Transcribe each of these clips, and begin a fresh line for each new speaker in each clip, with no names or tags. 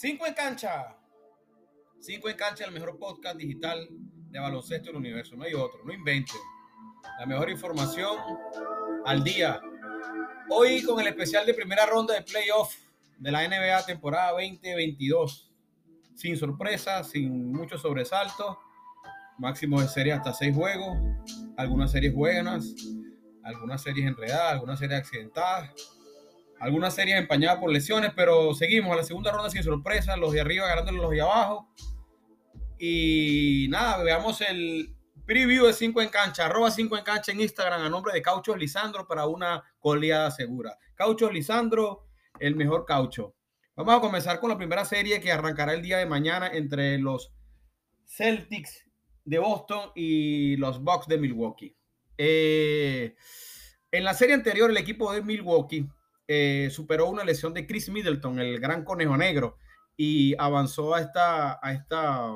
Cinco en cancha. Cinco en cancha, el mejor podcast digital de baloncesto del universo. No hay otro, no inventen. La mejor información al día. Hoy con el especial de primera ronda de playoff de la NBA temporada 2022. Sin sorpresa, sin mucho sobresalto. Máximo de serie hasta seis juegos. Algunas series buenas, algunas series enredadas, algunas series accidentadas algunas series empañadas por lesiones, pero seguimos a la segunda ronda sin sorpresa, los de arriba ganándole los de abajo. Y nada, veamos el preview de 5 en cancha, arroba 5 en cancha en Instagram a nombre de Cauchos Lisandro para una coleada segura. Cauchos Lisandro, el mejor caucho. Vamos a comenzar con la primera serie que arrancará el día de mañana entre los Celtics de Boston y los Bucks de Milwaukee. Eh, en la serie anterior, el equipo de Milwaukee eh, superó una lesión de Chris Middleton, el gran conejo negro, y avanzó a esta, a esta,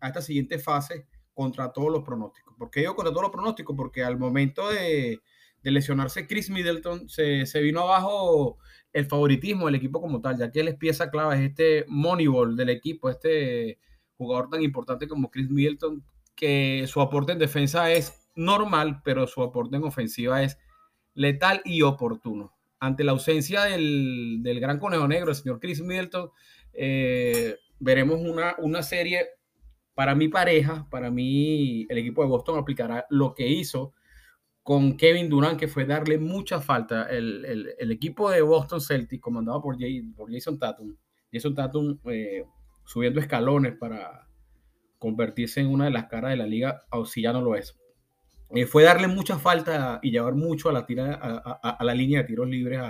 a esta siguiente fase contra todos los pronósticos. ¿Por qué yo contra todos los pronósticos? Porque al momento de, lesionarse Chris Middleton, se, vino abajo el favoritismo del equipo como tal, ya que él es pieza clave, es este Moneyball del equipo, este jugador tan importante como Chris Middleton, que su aporte en defensa es normal, pero su aporte en ofensiva es letal y oportuno ante la ausencia del, gran conejo negro, el señor Chris Middleton, eh, veremos una, una serie para mi pareja, para mí el equipo de Boston aplicará lo que hizo con Kevin Durant, que fue darle mucha falta. El, equipo de Boston Celtics, comandado por, por Jason Tatum, Jason Tatum eh, subiendo escalones para convertirse en una de las caras de la liga, o si ya no lo es. Eh, fue darle mucha falta y llevar mucho a la, tira, a, la línea de tiros libres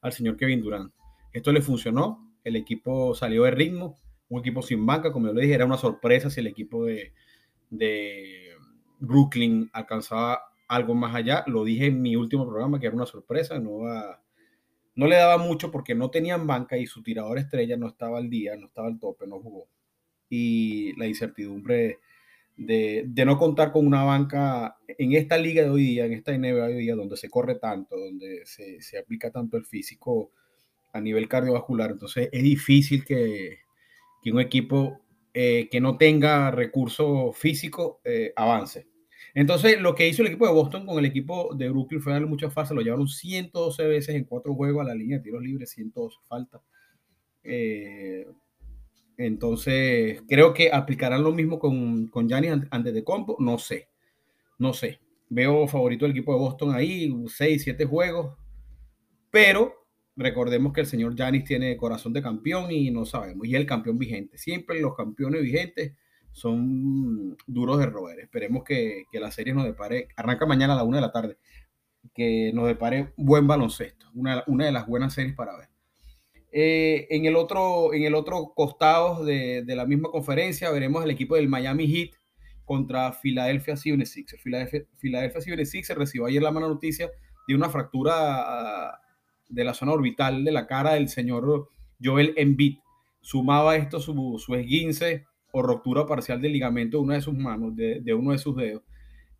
al señor Kevin Durant. Esto le funcionó, el equipo salió de ritmo, un equipo sin banca, como yo le dije, era una sorpresa si el equipo de, Brooklyn alcanzaba algo más allá. Lo dije en mi último programa, que era una sorpresa, no, no le daba mucho porque no tenían banca y su tirador estrella no estaba al día, no estaba al tope, no jugó. Y la incertidumbre de, no contar con una banca en esta liga de hoy día, en esta NBA de hoy día, donde se corre tanto, donde se, aplica tanto el físico a nivel cardiovascular. Entonces es difícil que, un equipo eh, que no tenga recursos físicos eh, avance. Entonces, lo que hizo el equipo de Boston con el equipo de Brooklyn fue darle mucha falta. Lo llevaron 112 veces en cuatro juegos a la línea de tiros libres, 112 faltas. Eh, entonces, creo que aplicarán lo mismo con, con Giannis antes de compo. No sé, no sé. Veo favorito el equipo de Boston ahí, 6, 7 juegos. Pero recordemos que el señor Giannis tiene corazón de campeón y no sabemos. Y el campeón vigente. Siempre los campeones vigentes son duros de roer. Esperemos que, que la serie nos depare. Arranca mañana a la una de la tarde. Que nos depare buen baloncesto. Una, una de las buenas series para ver. Eh, en, el otro, en el otro costado de, la misma conferencia veremos el equipo del Miami Heat contra Philadelphia 76ers. Philadelphia, Philadelphia 76ers recibió ayer la mala noticia de una fractura ah, de la zona orbital de la cara del señor Joel Embiid. Sumaba esto su, su esguince o ruptura parcial del ligamento de una de sus manos, de, uno de sus dedos.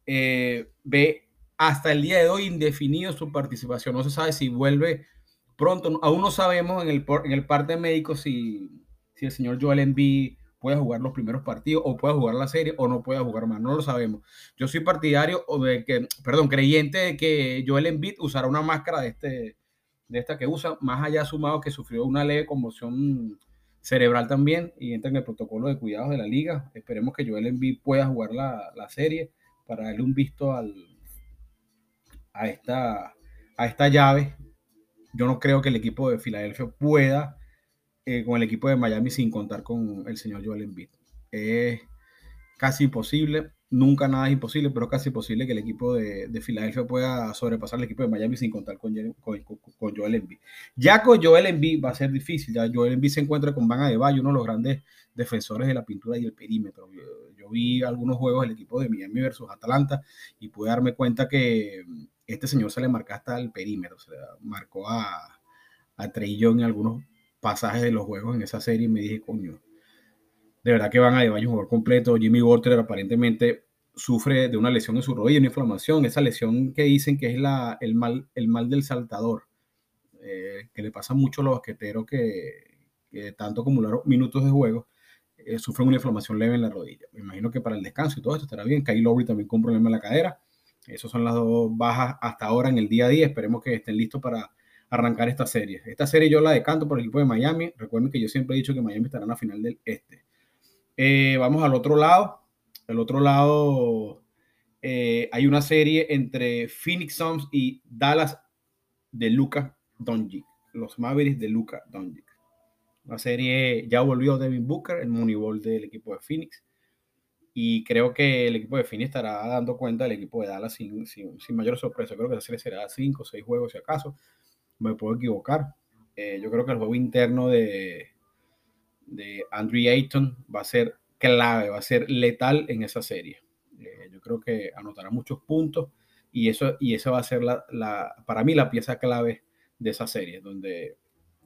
Eh, ve hasta el día de hoy indefinido su participación. No se sabe si vuelve pronto, aún no sabemos en el, en el parte médico si, si el señor Joel Embiid puede jugar los primeros partidos o puede jugar la serie o no puede jugar más, no lo sabemos. Yo soy partidario de que, perdón, creyente de que Joel Embiid usará una máscara de, este, de esta que usa, más allá sumado que sufrió una leve conmoción cerebral también y entra en el protocolo de cuidados de la liga. Esperemos que Joel Embiid pueda jugar la, la serie para darle un visto al, a, esta, a esta llave yo no creo que el equipo de Filadelfia pueda eh, con el equipo de Miami sin contar con el señor Joel Embiid. Es casi imposible, nunca nada es imposible, pero es casi imposible que el equipo de, de Filadelfia pueda sobrepasar al equipo de Miami sin contar con, con, con, Joel Embiid. Ya con Joel Embiid va a ser difícil, ya Joel Embiid se encuentra con Van Adebayo, uno de los grandes defensores de la pintura y el perímetro. Yo, yo vi algunos juegos del equipo de Miami versus Atalanta y pude darme cuenta que este señor se le marca hasta el perímetro, se le marcó a, a Trey Young en algunos pasajes de los juegos en esa serie y me dije, coño, de verdad que van a llevar un jugador completo. Jimmy Butler aparentemente sufre de una lesión en su rodilla, una inflamación, esa lesión que dicen que es la, el, mal, el mal del saltador. eh, que le pasa mucho a los basqueteros que, que tanto acumularon minutos de juego, eh, sufren una inflamación leve en la rodilla. Me imagino que para el descanso y todo esto estará bien. Kyle Lowry también con un problema en la cadera. Esas son las dos bajas hasta ahora en el día a día. Esperemos que estén listos para arrancar esta serie. Esta serie yo la decanto por el equipo de Miami. Recuerden que yo siempre he dicho que Miami estará en la final del este. Eh, vamos al otro lado. El otro lado eh, hay una serie entre Phoenix Suns y Dallas de Luca Doncic. Los Mavericks de Luca Doncic. La serie ya volvió Devin Booker, el Moneyball del equipo de Phoenix. Y creo que el equipo de Phoenix estará dando cuenta del equipo de Dallas sin, sin, mayor sorpresa. Creo que la serie será 5 o 6 juegos si acaso. Me puedo equivocar. Eh, yo creo que el juego interno de, de Andrew Ayton va a ser clave, va a ser letal en esa serie. Eh, yo creo que anotará muchos puntos y eso y esa va a ser la, la, para mí la pieza clave de esa serie, donde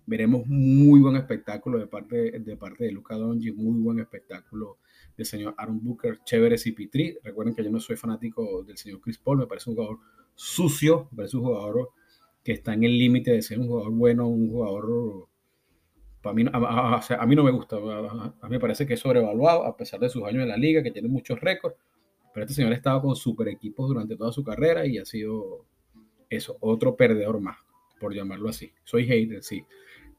veremos muy buen espectáculo de parte de, parte de Luca Donji, muy buen espectáculo del señor Aaron Booker, chévere CP3. Recuerden que yo no soy fanático del señor Chris Paul, me parece un jugador sucio, me parece un jugador que está en el límite de ser un jugador bueno, un jugador para mí, a, a, mí no me gusta, a, mí me parece que es sobrevaluado a pesar de sus años en la liga, que tiene muchos récords, pero este señor ha estado con super equipos durante toda su carrera y ha sido eso, otro perdedor más, por llamarlo así. Soy hater, sí,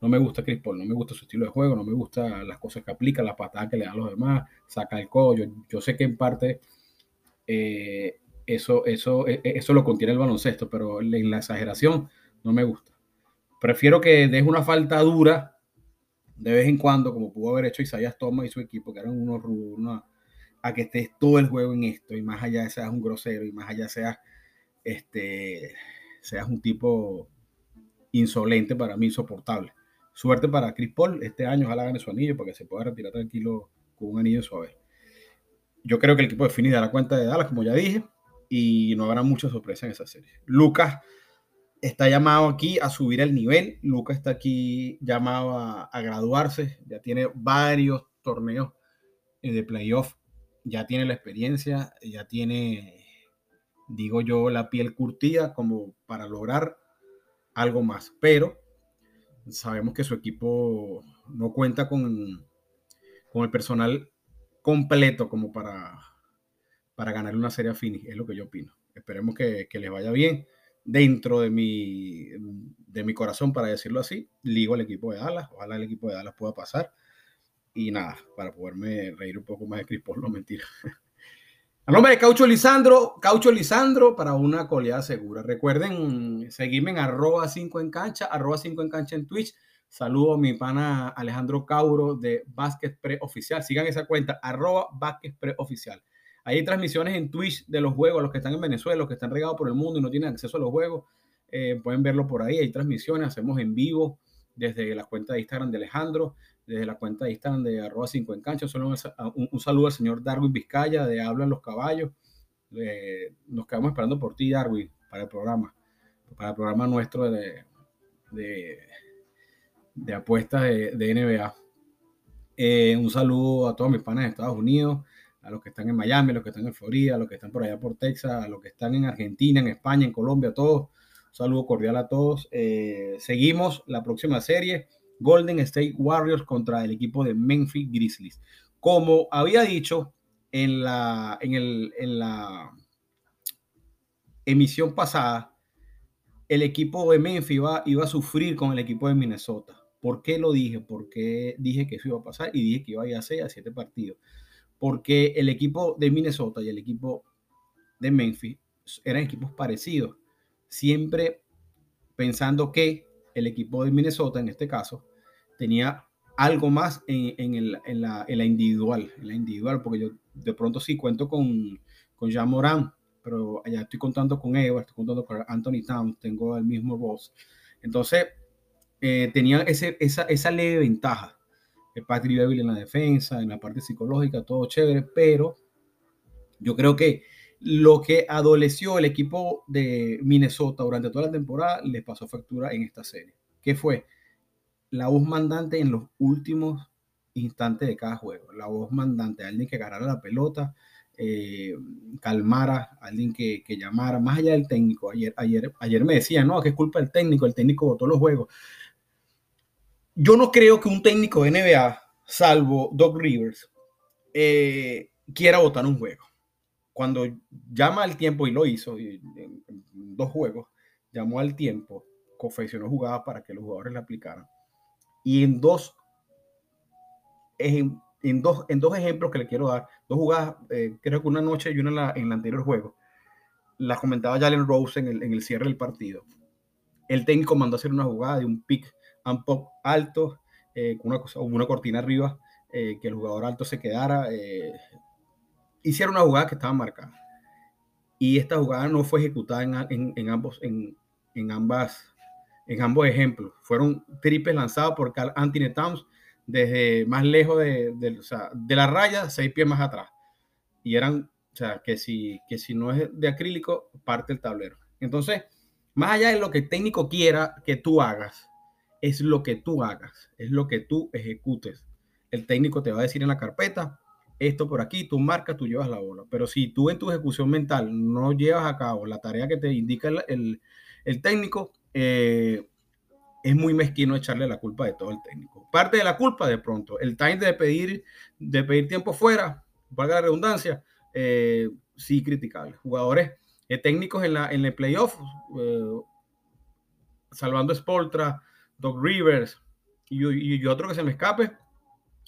no me gusta Chris Paul, no me gusta su estilo de juego, no me gusta las cosas que aplica, las patadas que le da a los demás, saca el codo. Yo, sé que en parte eh, eso, eso, e, e, eso lo contiene el baloncesto, pero en la exageración no me gusta. Prefiero que deje una falta dura de vez en cuando, como pudo haber hecho Isaías Thomas y su equipo, que eran unos rudos, a que estés todo el juego en esto y más allá seas un grosero y más allá seas, este, seas un tipo insolente para mí, insoportable. Suerte para Chris Paul. Este año ojalá gane su anillo porque se pueda retirar tranquilo con un anillo suave. Yo creo que el equipo de Fini dará cuenta de Dallas, como ya dije, y no habrá mucha sorpresa en esa serie. Lucas está llamado aquí a subir el nivel. Lucas está aquí llamado a, a graduarse. Ya tiene varios torneos de playoff. Ya tiene la experiencia, ya tiene, digo yo, la piel curtida como para lograr algo más. Pero sabemos que su equipo no cuenta con, con el personal completo como para, para ganar una serie a Phoenix, es lo que yo opino. Esperemos que, que, les vaya bien. Dentro de mi, de mi corazón, para decirlo así, ligo al equipo de Dallas. Ojalá el equipo de Dallas pueda pasar. Y nada, para poderme reír un poco más de Chris Paul, no mentira. Nombre de Caucho Lisandro, Caucho Lisandro para una coleada segura. Recuerden seguirme en arroba 5 en cancha, arroba 5 en cancha en Twitch. Saludo a mi pana Alejandro Cauro de Basket Pre Oficial. Sigan esa cuenta, arroba Basket Pre Oficial. Hay transmisiones en Twitch de los juegos, los que están en Venezuela, los que están regados por el mundo y no tienen acceso a los juegos, eh, pueden verlo por ahí. Hay transmisiones, hacemos en vivo desde la cuenta de Instagram de Alejandro desde la cuenta de Instagram de arroba 5 en cancha. Solo un, saludo al señor Darwin Vizcaya de Hablan los Caballos. nos quedamos esperando por ti, Darwin, para el programa, para el programa nuestro de, de, apuestas de, NBA. Eh, un saludo a todos mis panas de Estados Unidos, a los que están en Miami, a los que están en Florida, a los que están por allá por Texas, a los que están en Argentina, en España, en Colombia, a todos. Un saludo cordial a todos. Eh, seguimos la próxima serie. Golden State Warriors contra el equipo de Memphis Grizzlies. Como había dicho en la, emisión pasada, el equipo de Memphis iba, iba, a sufrir con el equipo de Minnesota. ¿Por qué lo dije? Porque dije que eso iba a pasar y dije que iba a ir a 6 a 7 partidos. Porque el equipo de Minnesota y el equipo de Memphis eran equipos parecidos. Siempre pensando que el equipo de Minnesota, en este caso, tenía algo más en, en, el, en, la, en, la, individual, en la individual, porque yo de pronto sí cuento con, con Jean Moran, pero allá estoy contando con Eva, estoy contando con Anthony Towns, tengo el mismo voz. Entonces, eh, tenía ese, esa, esa leve ventaja. El Patrick Beverly en la defensa, en la parte psicológica, todo chévere, pero yo creo que lo que adoleció el equipo de Minnesota durante toda la temporada les pasó factura en esta serie. ¿Qué fue? La voz mandante en los últimos instantes de cada juego. La voz mandante, alguien que agarrara la pelota, eh, calmara, alguien que, que, llamara, más allá del técnico. Ayer, ayer, ayer me decía, no, que es culpa del técnico, el técnico votó los juegos. Yo no creo que un técnico de NBA, salvo Doc Rivers, eh, quiera votar un juego. Cuando llama al tiempo, y lo hizo, en, dos juegos, llamó al tiempo, confeccionó jugadas para que los jugadores le aplicaran. Y en dos, en, en dos, en dos ejemplos que le quiero dar, dos jugadas, eh, creo que una noche y una en, la, en el anterior juego, la comentaba Jalen Rose en el, en el cierre del partido. El técnico mandó hacer una jugada de un pick and pop alto, eh, con una, una cortina arriba, eh, que el jugador alto se quedara. hicieron una jugada que estaba marcada. Y esta jugada no fue ejecutada en, en, ambos, en, ambas, en ambos ejemplos. Fueron triples lanzados por Carl Anthony Towns desde más lejos de, de, la raya, seis pies más atrás. Y eran, o sea, que si, que si no es de acrílico, parte el tablero. Entonces, más allá de lo que el técnico quiera que tú hagas, es lo que tú hagas, es lo que tú ejecutes. El técnico te va a decir en la carpeta, esto por aquí, tú marcas, tú llevas la bola. Pero si tú en tu ejecución mental no llevas a cabo la tarea que te indica el, el técnico, eh, es muy mezquino echarle la culpa de todo el técnico. Parte de la culpa, de pronto, el time de pedir, de pedir tiempo fuera, valga la redundancia, eh, sí criticable. Jugadores eh, técnicos en, la, en el playoff, salvando Spoltra, Doc Rivers y, y, otro que se me escape,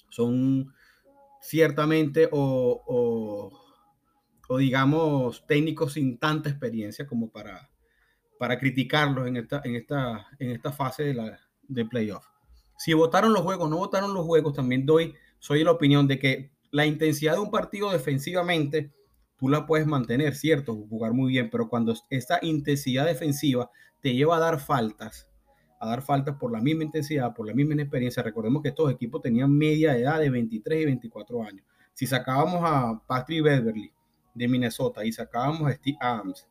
son ciertamente o, o, o digamos técnicos sin tanta experiencia como para para criticarlos en esta, en esta, en esta fase de, la, de playoff. Si votaron los juegos, no votaron los juegos, también doy, soy de la opinión de que la intensidad de un partido defensivamente, tú la puedes mantener, cierto, jugar muy bien, pero cuando esta intensidad defensiva te lleva a dar faltas, a dar faltas por la misma intensidad, por la misma experiencia, recordemos que estos equipos tenían media edad de 23 y 24 años. Si sacábamos a Patrick Beverly de Minnesota y sacábamos a Steve Adams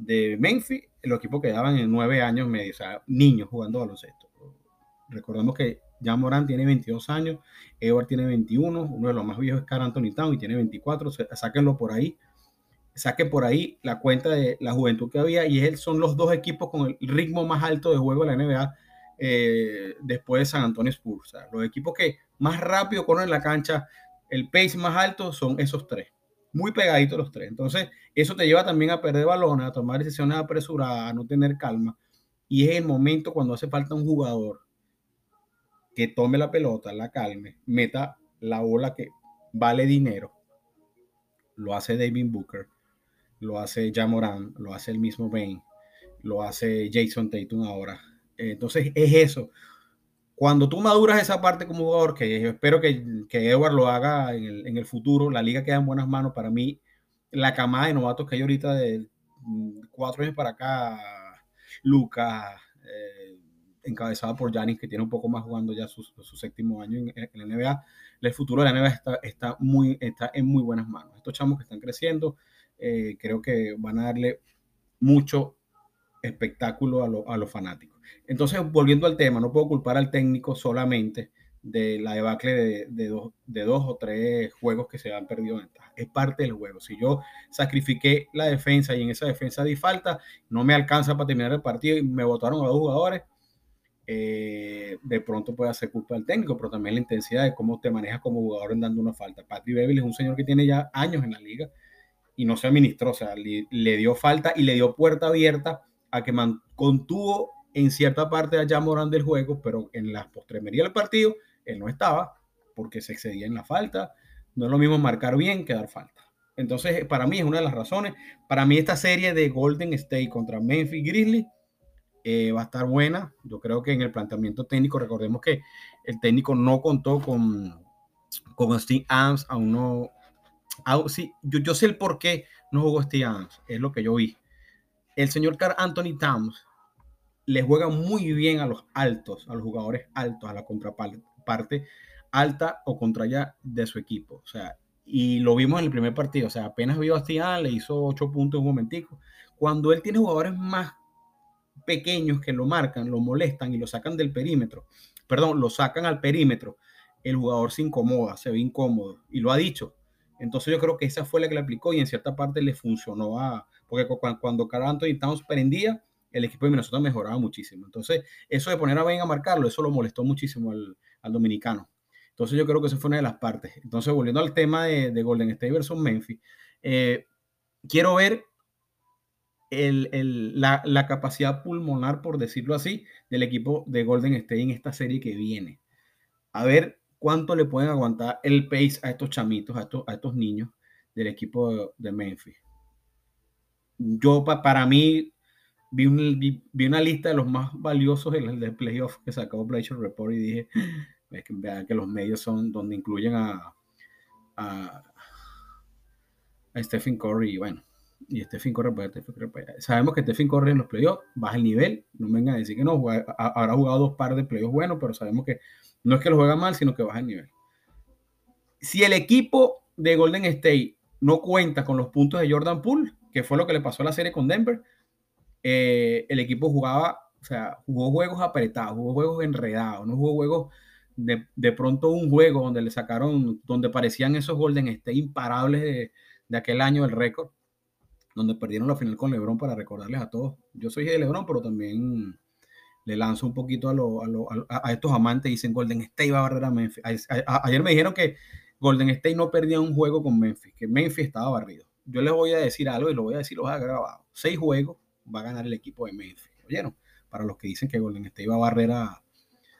de Memphis, los equipos quedaban en nueve años medio, o sea, niños jugando baloncesto. Recordemos que ya Morán tiene 22 años, Edward tiene 21, uno de los más viejos es Carl Anthony Town y tiene 24, sáquenlo por ahí, saquen por ahí la cuenta de la juventud que había y él son los dos equipos con el ritmo más alto de juego de la NBA eh, después de San Antonio Spurs. O sea, los equipos que más rápido corren la cancha, el pace más alto son esos tres muy pegaditos los tres. Entonces, eso te lleva también a perder balones, a tomar decisiones apresuradas, a no tener calma. Y es el momento cuando hace falta un jugador que tome la pelota, la calme, meta la bola que vale dinero. Lo hace David Booker, lo hace Jamoran, lo hace el mismo Bain, lo hace Jason Tatum ahora. Entonces es eso cuando tú maduras esa parte como jugador, que yo espero que, que Edward lo haga en el, en el, futuro, la liga queda en buenas manos. Para mí, la camada de novatos que hay ahorita de mm, cuatro años para acá, Lucas, eh, encabezada por Janis, que tiene un poco más jugando ya su, su séptimo año en, en, la NBA, el futuro de la NBA está, está, muy, está en muy buenas manos. Estos chamos que están creciendo, eh, creo que van a darle mucho espectáculo a, lo, a los fanáticos. Entonces, volviendo al tema, no puedo culpar al técnico solamente de la debacle de, de, dos, de dos o tres juegos que se han perdido. Es parte del juego. Si yo sacrifiqué la defensa y en esa defensa di falta, no me alcanza para terminar el partido y me votaron a dos jugadores, eh, de pronto puede ser culpa del técnico, pero también la intensidad de cómo te manejas como jugador en dando una falta. Patrick Beverly es un señor que tiene ya años en la liga y no se administró, o sea, le, le dio falta y le dio puerta abierta a que contuvo en cierta parte allá Morán del juego, pero en la postremería del partido él no estaba porque se excedía en la falta. No es lo mismo marcar bien que dar falta. Entonces, para mí es una de las razones. Para mí esta serie de Golden State contra Memphis Grizzlies eh, va a estar buena. Yo creo que en el planteamiento técnico, recordemos que el técnico no contó con, con Steve Adams, aún no... sí, yo, yo sé el por qué no jugó Steve Adams, es lo que yo vi. El señor Carl Anthony Towns le juega muy bien a los altos, a los jugadores altos, a la contraparte alta o contraria de su equipo. O sea, y lo vimos en el primer partido. O sea, apenas vio a Stian, le hizo ocho puntos un momentico. Cuando él tiene jugadores más pequeños que lo marcan, lo molestan y lo sacan del perímetro, perdón, lo sacan al perímetro, el jugador se incomoda, se ve incómodo. Y lo ha dicho. Entonces yo creo que esa fue la que le aplicó y en cierta parte le funcionó a, porque cuando Carl Anthony Towns prendía, el equipo de Minnesota mejoraba muchísimo. Entonces, eso de poner a Ben a marcarlo, eso lo molestó muchísimo al, dominicano. Entonces, yo creo que eso fue una de las partes. Entonces, volviendo al tema de, Golden State versus Memphis, eh, quiero ver la, capacidad pulmonar, por decirlo así, del equipo de Golden State en esta serie que viene. A ver cuánto le pueden aguantar el pace a estos chamitos, a estos niños del equipo de, Memphis. Yo, para mí, vi, una lista de los más valiosos del, de playoff que sacó Bleacher Report y dije, vean que los medios son donde incluyen a, a, Stephen Curry y bueno, y Stephen Curry, pues, sabemos que Stephen Curry en los playoffs baja el nivel, no me vengan a decir que no, habrá jugado dos pares de playoffs buenos, pero sabemos que no es que lo juega mal, sino que baja el nivel. Si el equipo de Golden State no cuenta con los puntos de Jordan Poole, que fue lo que le pasó a la serie con Denver, eh, el equipo jugaba, o sea, jugó juegos apretados, jugó juegos enredados, no jugó juegos de, de pronto un juego donde le sacaron, donde parecían esos Golden State imparables de, de aquel año del récord, donde perdieron la final con LeBron para recordarles a todos. Yo soy de LeBron, pero también le lanzo un poquito a, a, estos amantes dicen Golden State va a barrer a Memphis. ayer me dijeron que Golden State no perdía un juego con Memphis, que Memphis estaba barrido. Yo les voy a decir algo y lo voy a decir, lo voy a grabado. Seis juegos va a ganar el equipo de Memphis. ¿Oyeron? Para los que dicen que Golden State va a barrer a,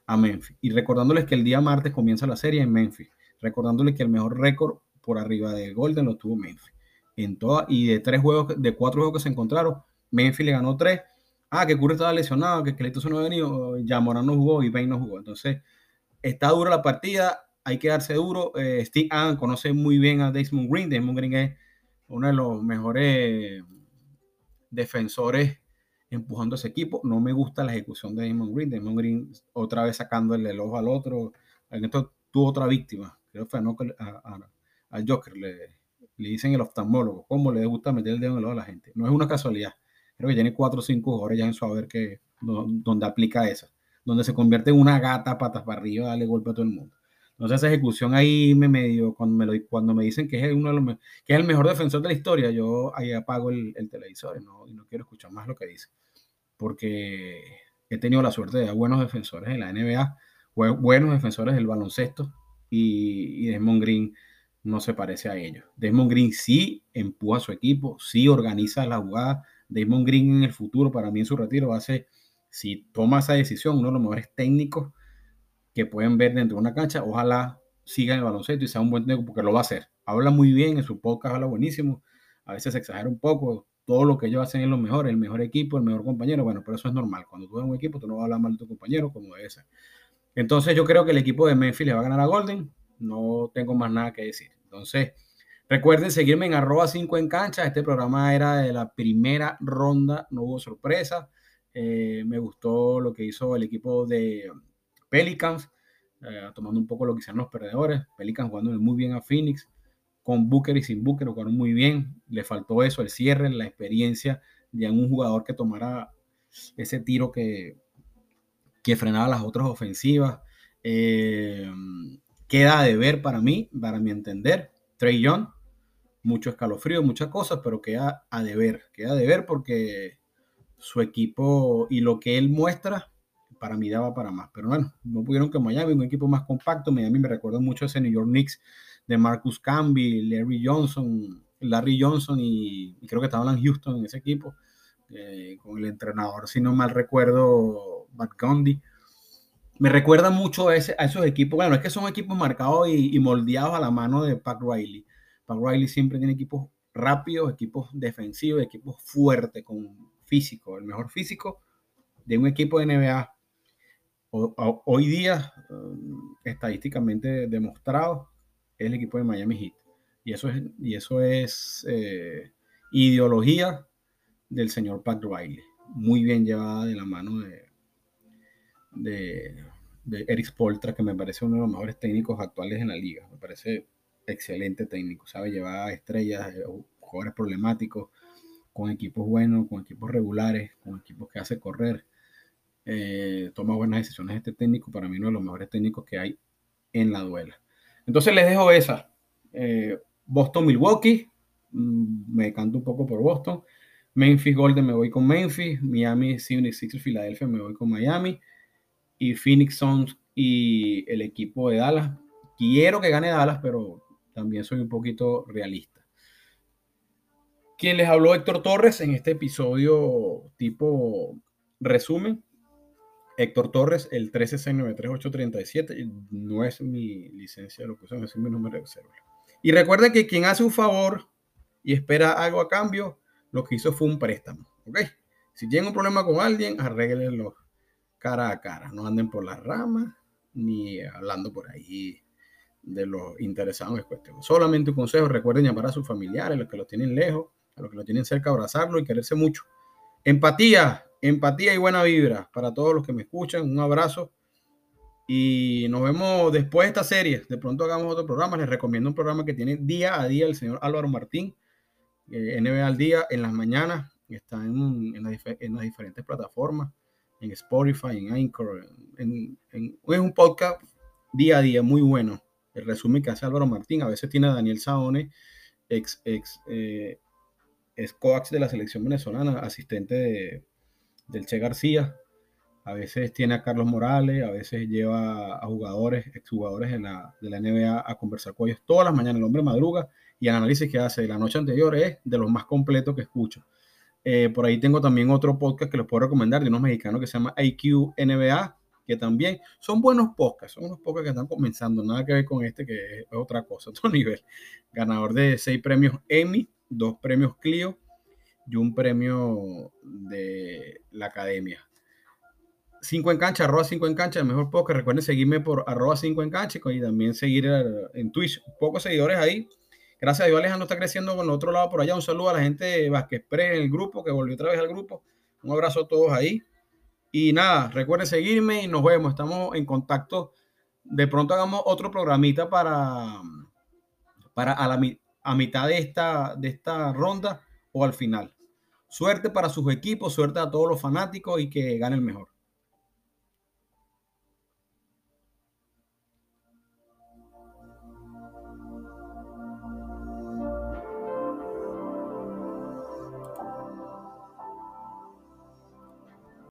a Memphis. Y recordándoles que el día martes comienza la serie en Memphis. Recordándoles que el mejor récord por arriba de Golden lo tuvo Memphis. En toda, y de tres juegos, de cuatro juegos que se encontraron, Memphis le ganó tres ah, que Curry estaba lesionado, que Cleito no ha venido, ya Morán no jugó y Bain no jugó. Entonces, está dura la partida, hay que darse duro. Eh, Steve Allen conoce muy bien a Desmond Green. Desmond Green es uno de los mejores defensores empujando ese equipo. No me gusta la ejecución de Desmond Green. Desmond Green otra vez sacando el ojo al otro. Esto tuvo otra víctima. Creo que fue al Joker. Le, le dicen el oftalmólogo. ¿Cómo le gusta meter el dedo en el ojo a la gente? No es una casualidad creo que tiene cuatro o cinco jugadores ya en su haber que donde aplica esa, donde se convierte en una gata patas para arriba, darle golpe a todo el mundo. Entonces esa ejecución ahí me medio, cuando me, lo, cuando me dicen que es, uno de los, que es el mejor defensor de la historia, yo ahí apago el, televisor y no, y no, quiero escuchar más lo que dice. Porque he tenido la suerte de buenos defensores en la NBA, buenos defensores del baloncesto y, y Desmond Green no se parece a ellos. Desmond Green sí empuja a su equipo, sí organiza la jugada, Damon Green en el futuro, para mí en su retiro, va a ser, si toma esa decisión, uno de los mejores técnicos que pueden ver dentro de una cancha. Ojalá siga el baloncesto y sea un buen técnico, porque lo va a hacer. Habla muy bien, en su podcast habla buenísimo. A veces se exagera un poco. Todo lo que ellos hacen es lo mejor, el mejor equipo, el mejor compañero. Bueno, pero eso es normal. Cuando tú eres un equipo, tú no vas a hablar mal de tu compañero como debe ser. Entonces, yo creo que el equipo de Memphis le va a ganar a Golden. No tengo más nada que decir. Entonces, Recuerden seguirme en arroba 5 en cancha. Este programa era de la primera ronda, no hubo sorpresa. Eh, me gustó lo que hizo el equipo de Pelicans, eh, tomando un poco lo que hicieron los perdedores. Pelicans jugando muy bien a Phoenix, con Booker y sin Booker jugaron muy bien. Le faltó eso, el cierre, la experiencia de un jugador que tomara ese tiro que, que frenaba las otras ofensivas. Eh, queda de ver para mí, para mi entender. Trey Young mucho escalofrío, muchas cosas, pero queda a deber, queda a deber porque su equipo y lo que él muestra, para mí daba para más. Pero bueno, no pudieron que Miami, un equipo más compacto. Miami me recuerda mucho a ese New York Knicks de Marcus Camby, Larry Johnson, Larry Johnson y, creo que estaba en Houston en ese equipo, eh, con el entrenador, si no mal recuerdo, Matt Gundy. Me recuerda mucho a, ese, a esos equipos. Bueno, es que son equipos marcados y, y moldeados a la mano de Pat Riley Riley siempre tiene equipos rápidos, equipos defensivos, equipos fuertes, con físico, el mejor físico de un equipo de NBA. Hoy día, um, estadísticamente demostrado, es el equipo de Miami Heat. Y eso es, y eso es eh, ideología del señor Pat Riley. Muy bien llevada de la mano de, de, Eric Spoltra, que me parece uno de los mejores técnicos actuales en la liga. Me parece excelente técnico, sabe llevar estrellas, eh, jugadores problemáticos, con equipos buenos, con equipos regulares, con equipos que hace correr. Eh, toma buenas decisiones este técnico, para mí uno de los mejores técnicos que hay en la duela. Entonces les dejo esa. Eh, Boston, Milwaukee, mm, me canto un poco por Boston. Memphis Golden me voy con Memphis. Miami 76 Filadelfia me voy con Miami. Y Phoenix Suns y el equipo de Dallas. Quiero que gane Dallas, pero también soy un poquito realista. Quien les habló Héctor Torres en este episodio tipo resumen. Héctor Torres, el 136933837. No es mi licencia de locución, es mi número de reserva. Y recuerden que quien hace un favor y espera algo a cambio, lo que hizo fue un préstamo. ¿Ok? Si tienen un problema con alguien, arréglenlo cara a cara. No anden por las ramas ni hablando por ahí de los interesados en cuestión. Solamente un consejo, recuerden llamar a sus familiares, los que los tienen lejos, a los que lo tienen cerca, abrazarlo y quererse mucho. Empatía, empatía y buena vibra para todos los que me escuchan. Un abrazo y nos vemos después de esta serie. De pronto hagamos otro programa. Les recomiendo un programa que tiene día a día el señor Álvaro Martín, eh, NBA al día, en las mañanas. Está en, en, las, diferentes plataformas, en Spotify, en Anchor. En, es un podcast día a día muy bueno. El resumen que hace Álvaro Martín. A veces tiene a Daniel Saone, ex, ex eh, coax de la selección venezolana, asistente del Che García a veces tiene a Carlos Morales, a veces lleva a jugadores, exjugadores de la, de la NBA a conversar con ellos todas las mañanas. El hombre madruga y el análisis que hace de la noche anterior es de los más completos que escucho. Eh, por ahí tengo también otro podcast que les puedo recomendar de unos mexicanos que se llama IQ NBA, que también son buenos podcasts, son unos podcasts que están comenzando, nada que ver con este que es otra cosa, otro nivel. Ganador de seis premios Emmy, dos premios Clio y un premio de la academia. 5 en cancha, arroba 5 en cancha, el mejor podcast. Recuerden seguirme por arroba 5 en cancha y también seguir en Twitch. Pocos seguidores ahí. Gracias a Dios Alejandro está creciendo con el otro lado por allá. Un saludo a la gente de Vázquez Pre en el grupo que volvió otra vez al grupo. Un abrazo a todos ahí. Y nada, recuerden seguirme y nos vemos. Estamos en contacto. De pronto hagamos otro programita para, para a, la, a mitad de esta, de esta ronda o al final. Suerte para sus equipos, suerte a todos los fanáticos y que gane el mejor.